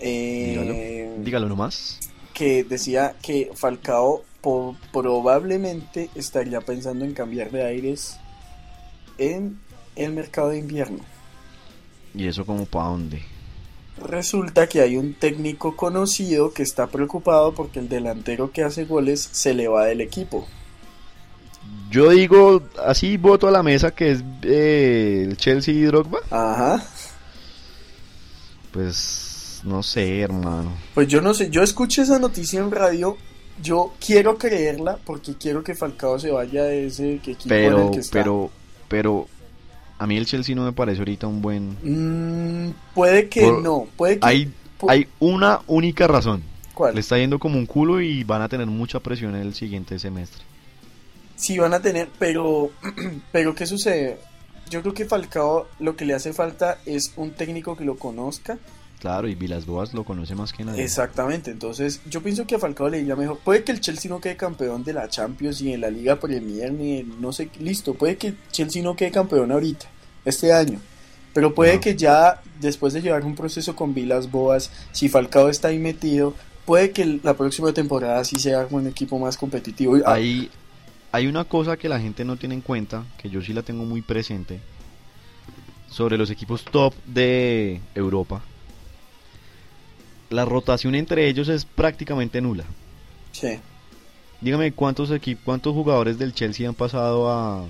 Eh, Dígalo, dígalo nomás. que decía que Falcao po- probablemente estaría pensando en cambiar de aires en el mercado de invierno. ¿Y eso como para dónde? Resulta que hay un técnico conocido que está preocupado porque el delantero que hace goles se le va del equipo. Yo digo, así voto a la mesa que es eh, el Chelsea y Drogba. Ajá. Pues no sé, hermano. Pues yo no sé, yo escuché esa noticia en radio, yo quiero creerla porque quiero que Falcao se vaya de ese equipo en Pero, el que está. pero, pero, a mí el Chelsea no me parece ahorita un buen... Mm, puede que Por- no, puede que... Hay, hay una única razón. ¿Cuál? Le está yendo como un culo y van a tener mucha presión en el siguiente semestre. Sí van a tener, pero, pero ¿qué sucede? Yo creo que Falcao lo que le hace falta es un técnico que lo conozca. Claro, y Vilas Boas lo conoce más que nadie. Exactamente, entonces yo pienso que a Falcao le iría mejor. Puede que el Chelsea no quede campeón de la Champions y en la Liga Premier, ni en- no sé, listo. Puede que Chelsea no quede campeón ahorita, este año. Pero puede que ya después de llevar un proceso con Vilas Boas, si Falcao está ahí metido, puede que la próxima temporada sí sea un equipo más competitivo. Y- ah, Hay, una cosa que la gente no tiene en cuenta, que yo sí la tengo muy presente, sobre los equipos top de Europa. La rotación entre ellos es prácticamente nula. sí. Dígame cuántos equipos, cuántos jugadores del Chelsea han pasado a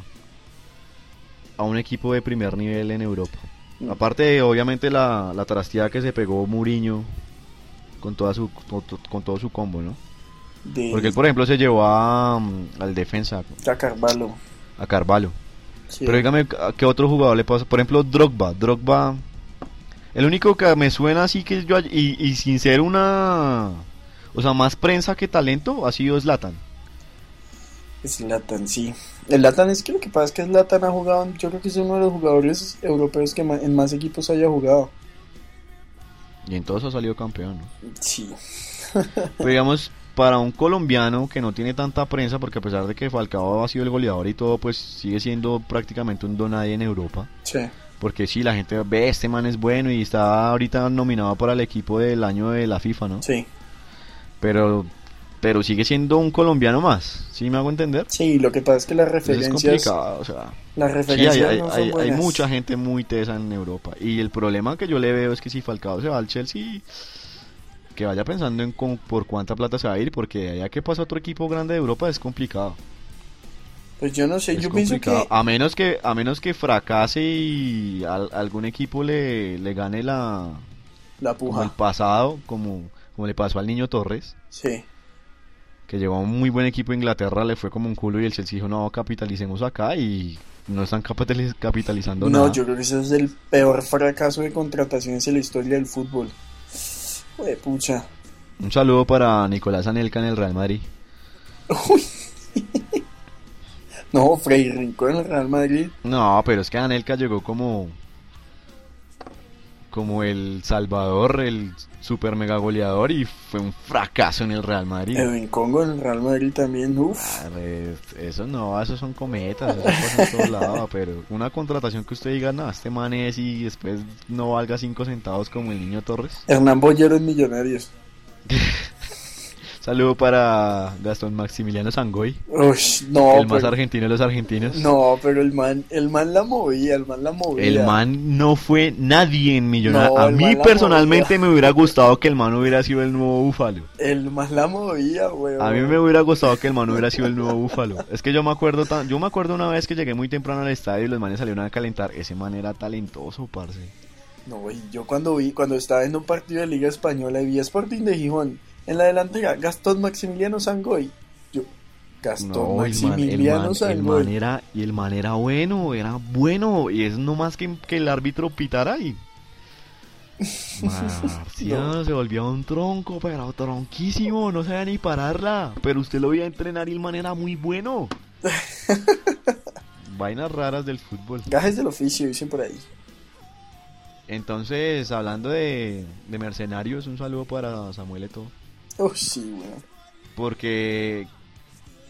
a un equipo de primer nivel en Europa. Mm. Aparte de, obviamente la, la trasteada que se pegó Mourinho con toda su con todo su combo, ¿no? De, Porque él, por ejemplo, se llevó a, mm, al defensa, a Carvalho. a Carvalho. sí. Pero dígame, ¿a qué otro jugador le pasa? Por ejemplo, Drogba. Drogba. El único que me suena así que yo. Y, y sin ser una. O sea, más prensa que talento, ha sido Zlatan. Zlatan, sí. El Zlatan es que lo que pasa es que Zlatan ha jugado, yo creo que es uno de los jugadores europeos que en más equipos haya jugado. Y en todos ha salido campeón, ¿no? Sí. Pero digamos, para un colombiano que no tiene tanta prensa, porque a pesar de que Falcao ha sido el goleador y todo, pues sigue siendo prácticamente un donadie en Europa. Sí. Porque sí, la gente ve, este man es bueno y está ahorita nominado para el equipo del año de la FIFA, ¿no? Sí. Pero pero sigue siendo un colombiano más, ¿sí me hago entender? Sí, lo que pasa es que las Entonces es referencias, complicado, o sea, las sí, referencias hay, hay- no son hay- mucha gente muy tesa en Europa, y el problema que yo le veo es que si Falcao se va al Chelsea, que vaya pensando en con- por cuánta plata se va a ir, porque allá que pasa otro equipo grande de Europa es complicado. Pues yo no sé, Es yo pienso complicado. que A menos que, a menos que fracase y al- algún equipo le, le gane la la como el puja. pasado, como, como le pasó al niño Torres, Sí. que llevó a un muy buen equipo a Inglaterra, le fue como un culo y el Chelsea dijo, no, capitalicemos acá y no están capitaliz- capitalizando No, nada. yo creo que ese es el peor fracaso de contrataciones en la historia del fútbol. Joder, pucha. Un saludo para Nicolás Anelka en el Real Madrid. No, Frei Rincón en el Real Madrid. No, pero es que Anelka llegó como como el salvador, el super mega goleador y fue un fracaso en el Real Madrid. Edwin Congo en el Real Madrid también. Uf. Ah, pues, Eso no, esos son cometas, eso pasa en todos lados, pero una contratación que usted diga, no, este man es y después no valga 5 centavos como el niño Torres. Hernán Bollero en Millonarios. Saludo para Gastón Maximiliano Sangoy, Uy, no, el más argentino de los argentinos. No, pero el man, el man la movía, el man la movía. El man no fue nadie en Millonarios. No, A mí personalmente me hubiera gustado que el man hubiera sido el nuevo Búfalo. El man la movía, weón. A mí me hubiera gustado que el man hubiera sido el nuevo Búfalo. Es que yo me acuerdo tan, yo me acuerdo una vez que llegué muy temprano al estadio y los manes salieron a calentar. Ese man era talentoso, parce. No, y yo cuando vi, cuando estaba en un partido de Liga Española y vi a Sporting de Gijón, en la delantera, Gastón Maximiliano Sangoy. Yo, Gastón No, Maximiliano el Sangoy. man era, y el man era bueno, era bueno, y es nomás que, que el árbitro pitara y... Marciano se volvió un tronco, pero tronquísimo, no sabía ni pararla. Pero usted lo veía entrenar y el man era muy bueno. Vainas raras del fútbol. Gajes del oficio, dicen por ahí. Entonces, hablando de, de mercenarios, un saludo para Samuel Eto'o. Oh, sí, weón. Porque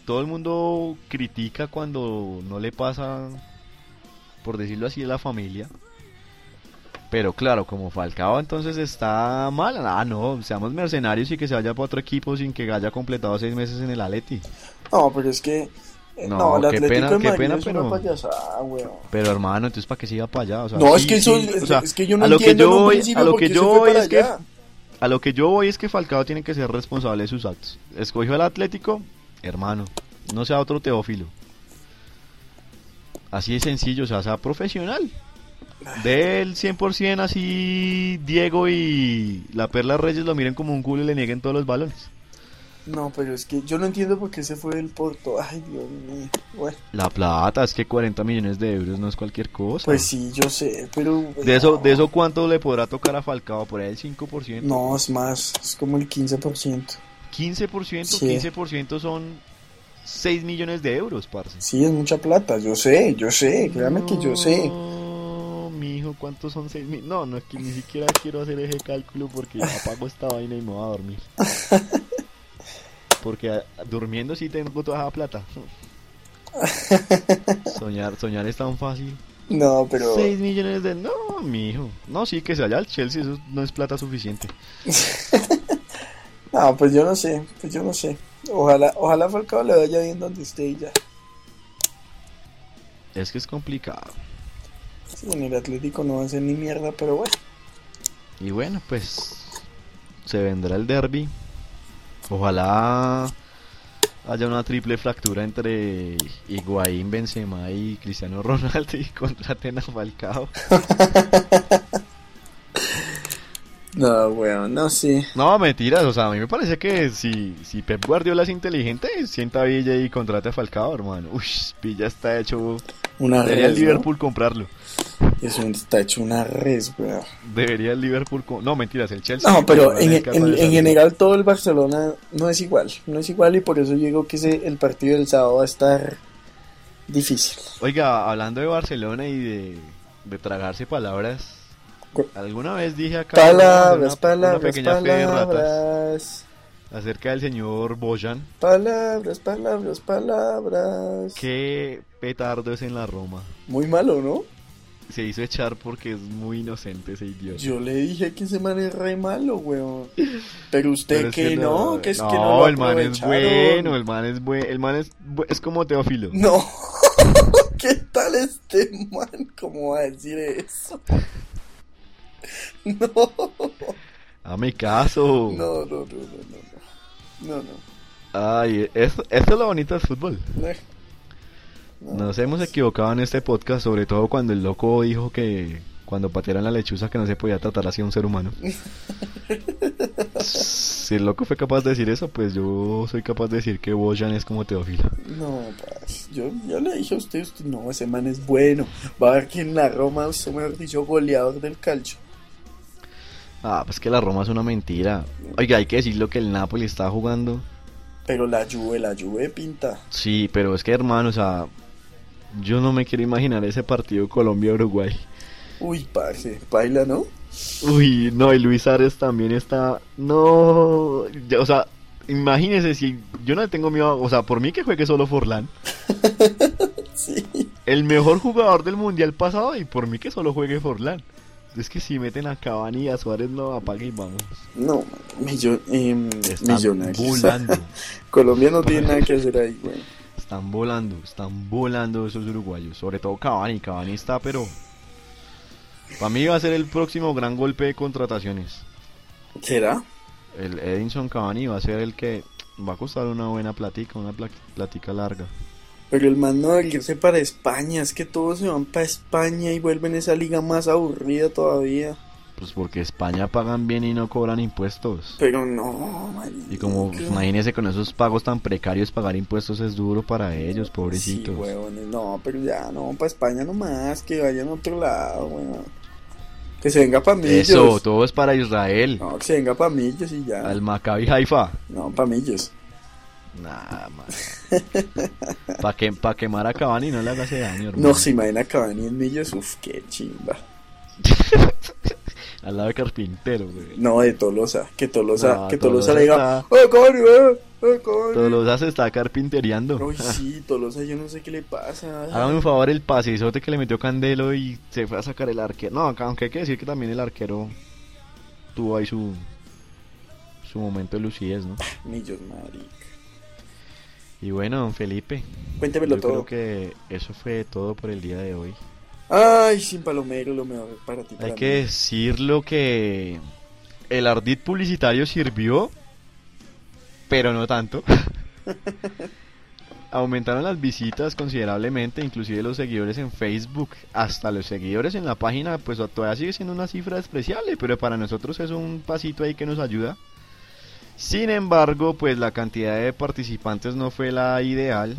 todo el mundo critica cuando no le pasa, por decirlo así, a la familia. Pero claro, como Falcao entonces está mal. Ah, no, seamos mercenarios y que se vaya para otro equipo sin que haya completado seis meses en el Atleti. No, pero es que. eh, No, No, el qué Atlético pena, qué pena, es pero- una payasada, weón. Pero hermano, entonces ¿para qué se iba para allá? O sea, No, es que eso, sí, es, o sea, es que yo no a lo que entiendo yo voy, principio a lo que yo voy es que. A lo que yo voy es que Falcao tiene que ser responsable de sus actos. Escogió al Atlético, hermano, no sea otro Teófilo. Así de sencillo, o sea, sea profesional. Del 100% así Diego y la Perla Reyes lo miren como un culo y le nieguen todos los balones. No, pero es que yo no entiendo por qué se fue del Porto. Ay, Dios mío. Bueno, La plata, es que 40 millones de euros no es cualquier cosa. pues sí, yo sé, pero. de eso, no. de eso cuánto le podrá tocar a Falcao, por ahí el 5%. No, es más, es como el 15%. 15%, Sí. 15% son 6 millones de euros, parce. Sí, es mucha plata, yo sé, yo sé, créame que yo sé. No, mijo, ¿cuántos son 6 mil? No, no, es que ni siquiera quiero hacer ese cálculo porque apago esta vaina y me voy a dormir. Porque ah, durmiendo sí tengo toda esa plata. Soñar, soñar es tan fácil. No, pero. 6 millones de... No, mijo. No, sí, que se vaya al Chelsea, eso no es plata suficiente. No, pues yo no sé, pues yo no sé. Ojalá, ojalá Falcao le vaya bien donde esté y ya. Es que es complicado. Sí, en el Atlético no va a hacer ni mierda, pero bueno. Y bueno, pues se vendrá el derby. Ojalá haya una triple fractura entre Higuaín, Benzema y Cristiano Ronaldo y contraten a Falcao. No, weón, no sé. No, mentiras, o sea, a mí me parece que si, si Pep Guardiola es inteligente, sienta a Villa y contrate a Falcao, hermano. Uy, Villa está hecho... Una Debería el. Liverpool comprarlo. Eso está hecho una res, weón. Debería el Liverpool... No, mentiras, el Chelsea. No, pero en, en- en general todo el Barcelona no es igual. No es igual y por eso yo digo que ese, el partido del sábado va a estar difícil. Oiga, hablando de Barcelona y de, de tragarse palabras, alguna vez dije acá Palabras, una, una palabras, pequeña fe de ratas palabras. acerca del señor Bojan. Palabras, palabras, palabras. Qué petardo es en la Roma. Muy malo, ¿no? Se hizo echar porque es muy inocente ese idiota. Yo le dije que ese man es re malo, weón. Pero usted Pero que, no, que es que no no, lo el man es bueno, el man es bueno, el man es, bu- es como Teófilo. No. ¿Qué tal este man? ¿Cómo va a decir eso? No. Dame caso. No, no, no, no, no. No, no. Ay, eso, eso es lo bonito del fútbol. no. No. Nos hemos equivocado en este podcast, sobre todo cuando el loco dijo que cuando patearon la lechuza que no se podía tratar así a un ser humano. si el loco fue capaz de decir eso, pues yo soy capaz de decir que Bojan es como Teófilo. No, parce, yo ya le dije a usted, usted, no, ese man es bueno. Va a ver que en la Roma, usted mejor dicho, goleador del calcio. Ah, pues que la Roma es una mentira. Oiga, hay que decir lo que el Napoli está jugando. Pero la Juve, la Juve pinta. Sí, pero es que hermano, o sea, yo no me quiero imaginar ese partido Colombia-Uruguay. Uy, parce, baila, ¿no? Uy, no, y Luis Ares también está. No, ya, o sea, imagínese si yo no le tengo miedo, o sea, por mí que juegue solo Forlán, Sí. el mejor jugador del mundial pasado, y por mí que solo juegue Forlán. Es que si meten a Cavani y a Suárez, no apague y vamos. No, millon, Están millonarios. Colombia no tiene nada que hacer ahí, güey. Están volando, están volando esos uruguayos. Sobre todo Cavani, Cavani está, pero. Para mí va a ser el próximo gran golpe de contrataciones. ¿Será? El Edinson Cavani va a ser el que va a costar una buena platica, una pla- platica larga. Pero el man no irse para España. Es que todos se van para España y vuelven a esa liga más aburrida todavía. Pues porque España pagan bien y no cobran impuestos. Pero no, marica. Y como pues, imagínense con esos pagos tan precarios pagar impuestos es duro para ellos, pobrecitos. Sí, huevones, no, pero ya no, para España nomás, que vayan a otro lado, weón. Que se venga para Millos. Eso, todo es para Israel. No, que se venga para Millos y ya. Al Maccabi Haifa. No, para Millos. Nada más. Para que, pa quemar a Cavani no le haga ese daño, hermano. No, se imagina Cavani en Millos, uf, qué chimba. Al lado de Carpintero, güey. No, de Tolosa, que Tolosa, No, que Tolosa, Tolosa le diga, está- ¡eh, Cavani, eh! ¡eh, Cavani! Tolosa se está carpinteriando. Uy, sí, Tolosa, yo no sé qué le pasa. Hágame un favor el pasezote que le metió Candelo y se fue a sacar el arquero. No, aunque hay que decir que también el arquero tuvo ahí su su momento de lucidez, ¿no? Millos, marica. Y bueno, don Felipe, Cuéntemelo yo todo. creo que eso fue todo por el día de hoy. Ay, sin palomero, lo mejor para ti. Hay para que mí. decirlo que el ardid publicitario sirvió, pero no tanto. Aumentaron las visitas considerablemente, inclusive los seguidores en Facebook, hasta los seguidores en la página, pues todavía sigue siendo una cifra despreciable, pero para nosotros es un pasito ahí que nos ayuda. Sin embargo, pues la cantidad de participantes no fue la ideal.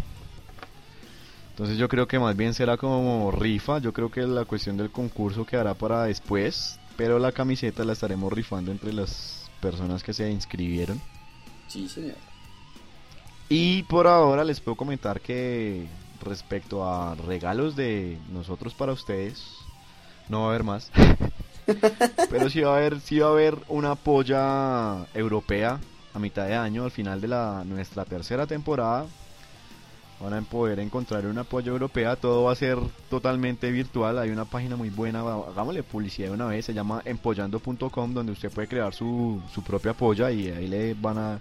Entonces yo creo que más bien será como rifa, yo creo que la cuestión del concurso quedará para después, pero la camiseta la estaremos rifando entre las personas que se inscribieron. Sí, señor. Y por ahora les puedo comentar que respecto a regalos de nosotros para ustedes, no va a haber más. Pero sí va a haber, sí va a haber una polla europea a mitad de año, al final de la, nuestra tercera temporada. Van a poder encontrar una polla europea, todo va a ser totalmente virtual. Hay una página muy buena, hagámosle publicidad de una vez, se llama empollando.com, donde usted puede crear su, su propia polla y ahí le van a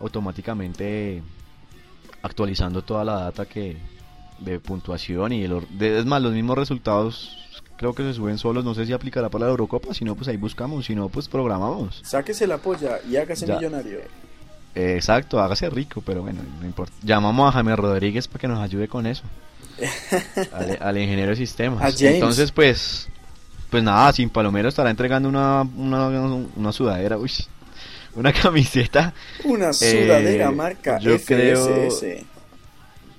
automáticamente actualizando toda la data que de puntuación y el de- es más los mismos resultados creo que se suben solos no sé si aplicará para la Eurocopa si no pues ahí buscamos si no pues programamos Sáquese la polla y hágase Ya. millonario. Eh, exacto hágase rico pero bueno no importa. Llamamos a Jaime Rodríguez para que nos ayude con eso. Al, al ingeniero de sistemas. Entonces pues pues nada sin palomero estará entregando una una, una sudadera uy, una camiseta. Una sudadera Eh, marca yo creo-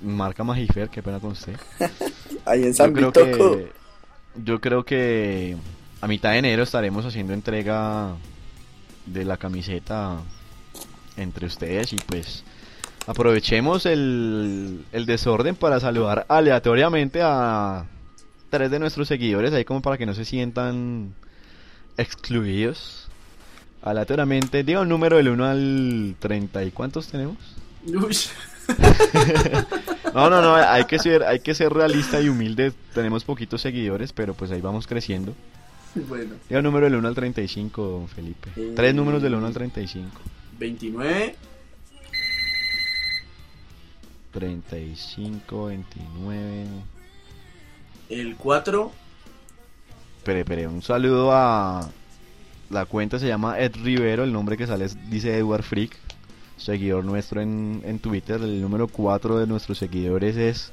marca Magifer qué pena con usted. Ahí en Yo San creo Vitoco. que yo creo que a mitad de enero estaremos haciendo entrega de la camiseta entre ustedes y pues aprovechemos el, el desorden para saludar aleatoriamente a tres de nuestros seguidores ahí como para que no se sientan excluidos aleatoriamente diga un número del 1 al 30 y cuántos tenemos Uy. No, no, no, hay que ser, hay que ser realista y humilde. Tenemos poquitos seguidores, pero pues ahí vamos creciendo. Bueno, Diga el número del 1 al 35, don Felipe. Eh. Tres números del 1 al 35. 29, 35, 29. el 4, Espere, espere, un saludo a... La cuenta se llama Ed Rivero, el nombre que sale es- dice Edward Freak, seguidor nuestro en, en Twitter. El número 4 de nuestros seguidores es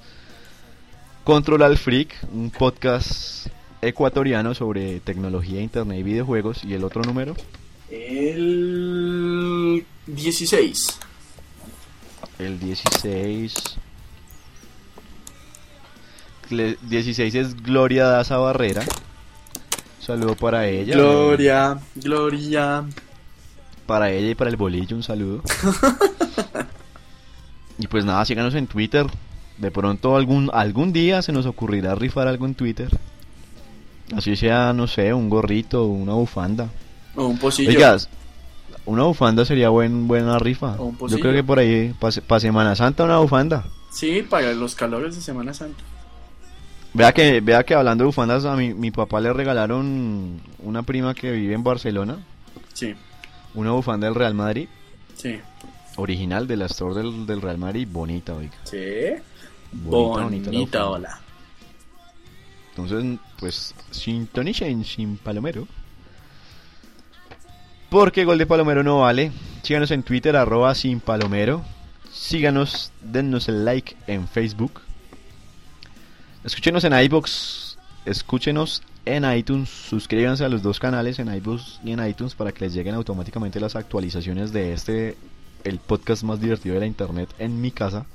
Control al Freak, un podcast ecuatoriano sobre tecnología, internet y videojuegos. Y el otro número, el 16. el 16. Gle- 16 es Gloria Daza Barrera. Saludo para ella. Gloria, Gloria. Para ella y para el bolillo un saludo. y pues nada, síganos en Twitter. De pronto algún algún día se nos ocurrirá rifar algo en Twitter. Así sea, no sé, un gorrito, una bufanda. O un pocillo. Oigas, una bufanda sería buen, buena rifa. O un Yo creo que por ahí, para Semana Santa, una bufanda. Sí, para los calores de Semana Santa. Vea que, vea que hablando de bufandas, a mi, mi papá le regalaron una prima que vive en Barcelona, Sí, una bufanda del Real Madrid, sí. original de la store del, del Real Madrid, bonita, oiga. Sí. Bonita, bonita Bonita, hola. Entonces, pues, sintonicen sin Palomero. Porque gol de Palomero no vale. Síganos en Twitter, arroba sin Palomero. Síganos, dennos el like en Facebook. Escúchenos en iBox. Escúchenos en iTunes. Suscríbanse a los dos canales en iBox y en iTunes para que les lleguen automáticamente las actualizaciones de este, el podcast más divertido de la internet en mi casa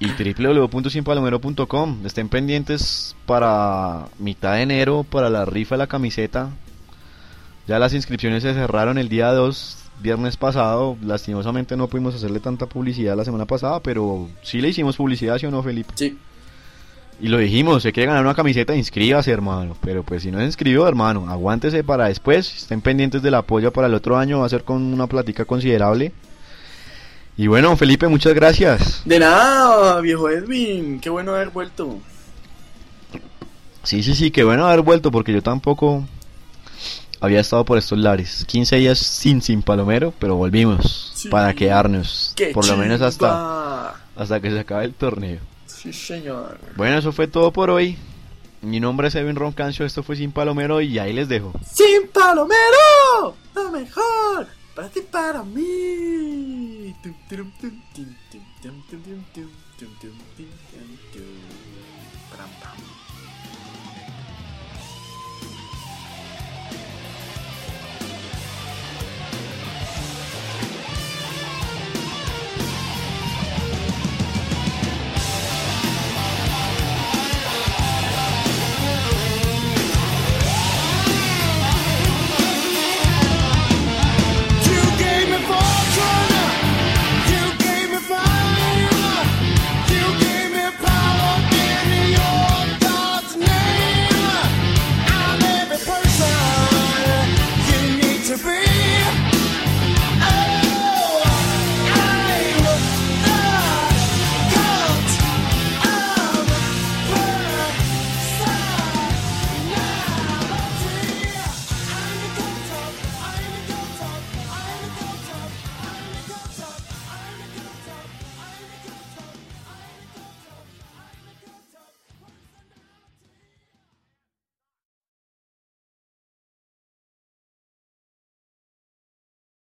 y www.sinpalomero.com. Estén pendientes para mitad de enero para la rifa de la camiseta. Ya las inscripciones se cerraron el día 2, viernes pasado. Lastimosamente no pudimos hacerle tanta publicidad la semana pasada, pero sí le hicimos publicidad, ¿sí o no, Felipe? Sí. Y lo dijimos, se quiere ganar una camiseta, inscríbase, hermano. Pero pues si no se inscribió, hermano, aguántese para después. Estén pendientes del apoyo para el otro año, va a ser con una plática considerable. Y bueno, Felipe, muchas gracias. De nada, viejo Edwin. Qué bueno haber vuelto. Sí, sí, sí, qué bueno haber vuelto porque yo tampoco había estado por estos lares. 15 días sin sin Palomero, pero volvimos Sí. para quedarnos. Por lo menos hasta, hasta que se acabe el torneo. Sí, señor. Bueno, eso fue todo por hoy. Mi nombre es Edwin Roncancio, esto fue Sin Palomero y ahí les dejo. Sin Palomero, lo mejor para ti, para mí.